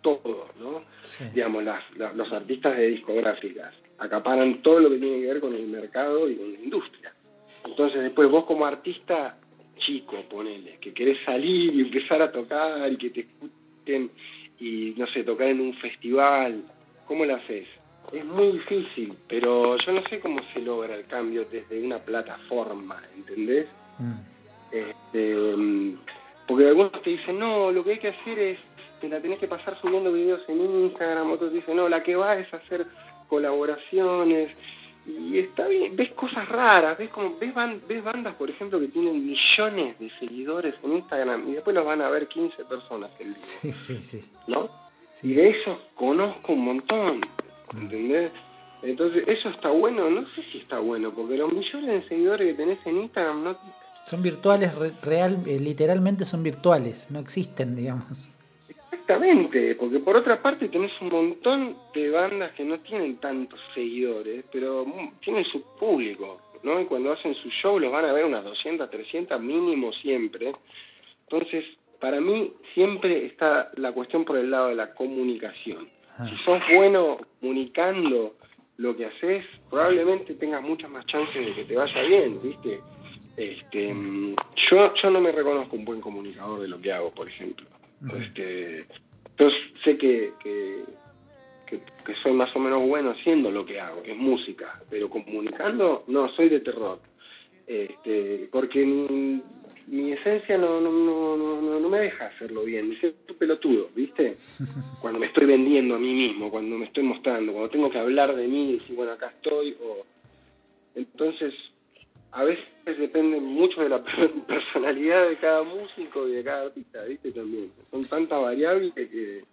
todo, ¿no? Digamos, las, los artistas de discográficas acaparan todo lo que tiene que ver con el mercado y con la industria. Entonces después vos como artista chico, ponele, que querés salir y empezar a tocar y que te escuchen y, no sé, tocar en un festival, ¿cómo lo haces? Es muy difícil, pero yo no sé cómo se logra el cambio desde una plataforma, ¿entendés? Mm. Este, mm, porque algunos te dicen, no, lo que hay que hacer es te la tenés que pasar subiendo videos en Instagram, otros dicen, no, la que va es hacer colaboraciones, y está bien, ves cosas raras, ves como ves, ves bandas, por ejemplo, que tienen millones de seguidores en Instagram y después los van a ver 15 personas el Sí, sí, sí. ¿No? Y de esos conozco un montón, ¿entendés? Entonces, ¿eso está bueno? No sé si está bueno, porque los millones de seguidores que tenés en Instagram no... Son virtuales, real, eh, literalmente son virtuales, no existen, digamos. Exactamente, porque por otra parte tenés un montón de bandas que no tienen tantos seguidores, pero tienen su público. ¿no? Y cuando hacen su show los van a ver unas 200, 300 mínimo siempre. Entonces, para mí siempre está la cuestión por el lado de la comunicación. Ah. Si sos bueno comunicando lo que haces, probablemente tengas muchas más chances de que te vaya bien, ¿viste? Este, mm, yo, yo no me reconozco un buen comunicador de lo que hago, por ejemplo. Este, yo sé que, que, que, que soy más o menos bueno haciendo lo que hago, que es música, pero comunicando, no, soy de terror. Este, porque mi, mi esencia no, no, no, no, no- no me deja hacerlo bien, me siento pelotudo, ¿viste? (laughs) Cuando me estoy vendiendo a mí mismo, cuando me estoy mostrando, cuando tengo que hablar de mí y decir, bueno, acá estoy, o... Entonces, a veces depende mucho de la (laughs) personalidad de cada músico y de cada artista, ¿viste? También. Son tantas variables que,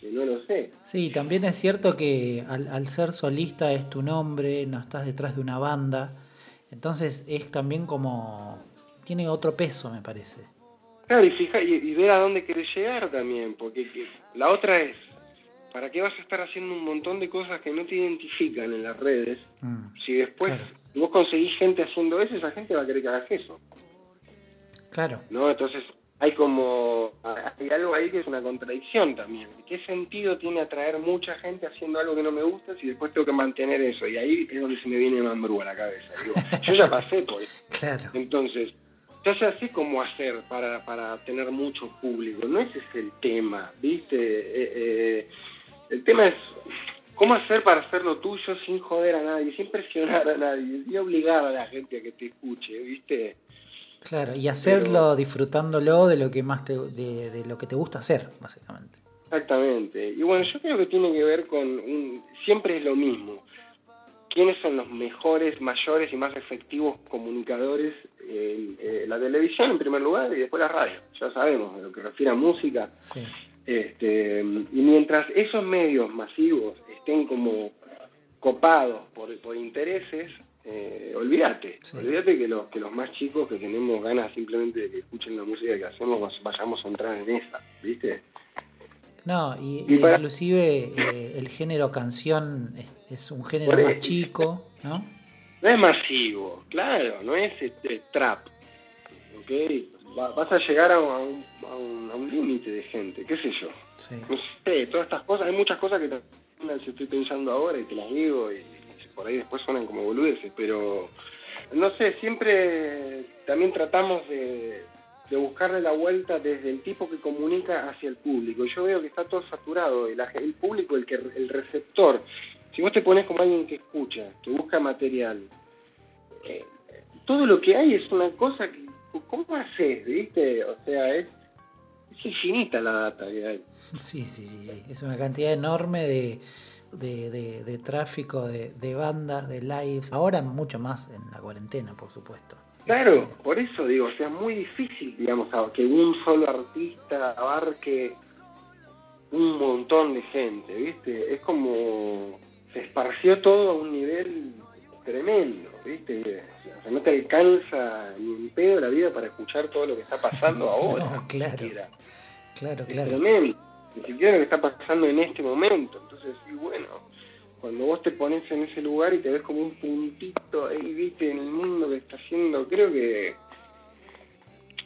que no lo sé. Sí, también es cierto que al, al ser solista es tu nombre, no estás detrás de una banda, entonces es también como... tiene otro peso, me parece. Claro, y, fija, y, y ver a dónde querés llegar también, porque que- la otra es, ¿para qué vas a estar haciendo un montón de cosas que no te identifican en las redes? Mm, Si después Claro. Vos conseguís gente haciendo eso, esa gente va a querer que hagas eso, Claro, ¿no? Entonces hay como, hay algo ahí que es una contradicción también. ¿Qué sentido tiene atraer mucha gente haciendo algo que no me gusta si después tengo que mantener eso? Y ahí es donde se me viene Mambrú a la cabeza. Digo, (laughs) yo ya pasé por eso. claro. Entonces, ya sé cómo hacer para, para tener mucho público. No ese es el tema, ¿viste? Eh, eh, el tema es cómo hacer para hacerlo tuyo sin joder a nadie, sin presionar a nadie, y obligar a la gente a que te escuche, ¿viste? Claro, y hacerlo disfrutándolo de lo que más te, de, de lo que te gusta hacer, básicamente. Exactamente. Y bueno, yo creo que tiene que ver con un... Siempre es lo mismo. ¿Quiénes son los mejores, mayores y más efectivos comunicadores? Eh, eh, la televisión en primer lugar y después la radio. Ya sabemos, de lo que refiere a música. Sí, Este, y mientras esos medios masivos estén como copados por, por intereses, eh, olvídate, Sí. olvídate que los, que los más chicos que tenemos ganas simplemente de que escuchen la música que hacemos vayamos a entrar en esa, ¿viste? No, y, Y para- inclusive eh, el género canción es, es un género más chico, ¿no? No es masivo, claro, no es este, trap, ¿ok? Va- vas a llegar a, un, a un, a un límite de gente, qué sé yo. Sí. no sé, todas estas cosas, hay muchas cosas que las estoy pensando ahora y te las digo y, por ahí después suenan como boludeces, pero no sé, siempre también tratamos de, buscarle la vuelta desde el tipo que comunica hacia el público. Yo veo que está todo saturado, el público, el que el receptor, si vos te pones como alguien que escucha, que busca material, eh, todo lo que hay es una cosa que, ¿cómo haces? ¿Viste? O sea, es, es infinita la data que hay. Sí, sí, sí, sí. Es una cantidad enorme de, de, de- de tráfico, de, de bandas, de lives. Ahora mucho más en la cuarentena, por supuesto. Claro, Este, por eso digo, o sea, es muy difícil, digamos, que un solo artista abarque un montón de gente, ¿viste? Es como se esparció todo a un nivel tremendo, ¿viste? O sea, no te alcanza ni un pedo la vida para escuchar todo lo que está pasando (laughs) ahora. No, claro. siquiera. Claro, Es claro. tremendo. Ni siquiera lo que está pasando en este momento. Entonces, sí, bueno, cuando vos te pones en ese lugar y te ves como un puntito ahí, viste, en el mundo que está haciendo, creo que.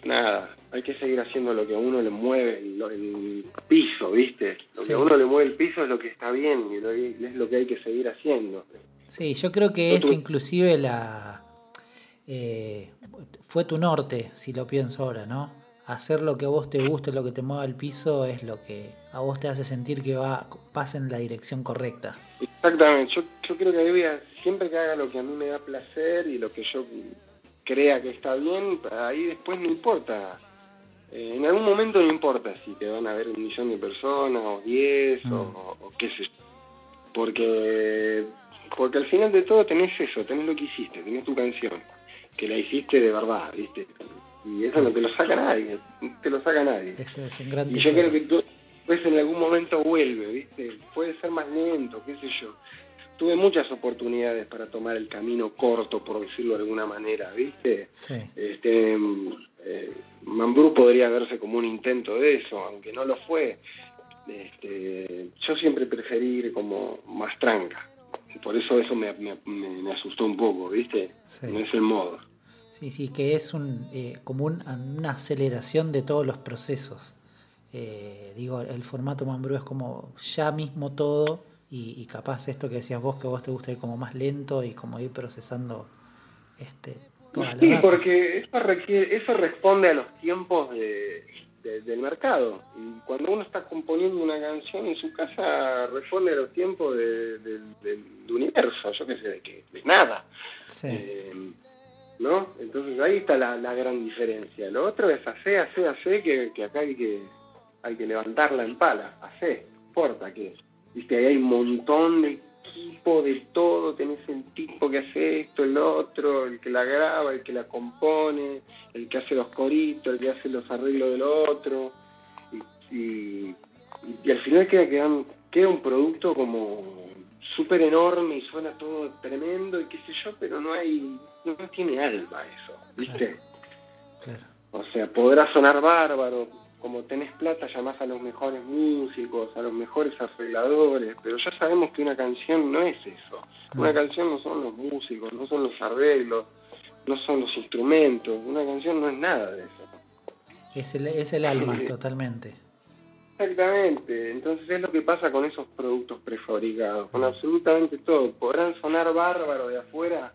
Nada, hay que seguir haciendo lo que a uno le mueve el, el piso, viste. Lo Sí. que a uno le mueve el piso es lo que está bien y lo- es lo que hay que seguir haciendo. Sí, yo creo que es inclusive la... eh, fue tu norte, si lo pienso ahora, ¿no? Hacer lo que a vos te guste, lo que te mueva el piso, es lo que a vos te hace sentir que va, vas en la dirección correcta. Exactamente, yo, yo creo que a- siempre que haga lo que a mí me da placer y lo que yo crea que está bien, ahí después no importa. Eh, en algún momento no importa si te van a ver un millón de personas o diez Mm. o, o qué sé yo. Porque, porque al final de todo tenés eso, tenés lo que hiciste, tenés tu canción, que la hiciste de verdad, ¿viste? Y eso Sí. no te lo saca nadie, no te lo saca nadie. Ese es un gran Y yo creo que tú, pues en algún momento vuelve, ¿viste? Puede ser más lento, qué sé yo. Tuve muchas oportunidades para tomar el camino corto, por decirlo de alguna manera, ¿viste? Sí, Este, eh, Mambrú podría verse como un intento de eso, aunque no lo fue. Este, yo siempre preferí ir como más tranca, por eso eso me, me, asustó un poco, ¿viste? No es el modo. Sí, sí, que es un, eh, como una aceleración de todos los procesos. Eh, digo, el formato Mambrú es como ya mismo todo y, capaz esto que decías vos, que vos te gusta ir como más lento y como ir procesando este, toda la Sí, porque eso, requiere, eso responde a los tiempos de, del mercado. Y cuando uno está componiendo una canción en su casa, responde a los tiempos del universo, yo qué sé, de, que, de nada. Sí. Eh, ¿no? Entonces ahí está la, gran diferencia. Lo otro es hacer, hacer, hacer, que, que acá hay que, hay que levantarla en pala, hacer, importa que, viste, ahí hay un montón de equipo, de todo, tenés el tipo que hace esto, el otro, el que la graba, el que la compone, el que hace los coritos, el que hace los arreglos del otro, y, y, al final queda, queda, queda un producto como súper enorme y suena todo tremendo y qué sé yo, pero no hay, no, tiene alma eso, ¿viste? Claro, O sea, podrá sonar bárbaro, como tenés plata llamás a los mejores músicos, a los mejores arregladores, pero ya sabemos que una canción no es eso. Una canción no son los músicos, no son los arreglos, no son los instrumentos, una canción no es nada de eso. Es el, es el alma, totalmente. Exactamente, entonces es lo que pasa con esos productos prefabricados, con absolutamente todo. Podrán sonar bárbaros de afuera,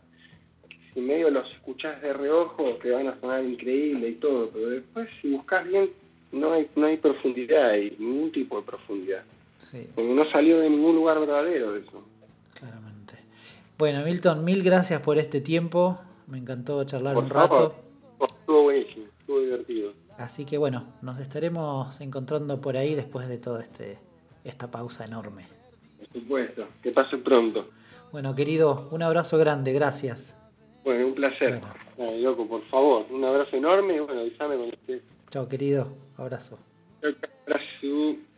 si medio los escuchás de reojo, te van a sonar increíble y todo, pero después si buscas bien, no hay, no hay profundidad, hay ningún tipo de profundidad. Sí. Porque no salió de ningún lugar verdadero eso. Claramente. Bueno, Milton, mil gracias por este tiempo, me encantó charlar un rato. Estuvo buenísimo, estuvo divertido. Así que bueno, nos estaremos encontrando por ahí después de toda este, esta pausa enorme. Por supuesto, que pase pronto. Bueno, querido, un abrazo grande, gracias. Bueno, un placer. loco, por favor, un abrazo enorme y bueno, avísame con este. Chao, querido, abrazo. Chao, abrazo.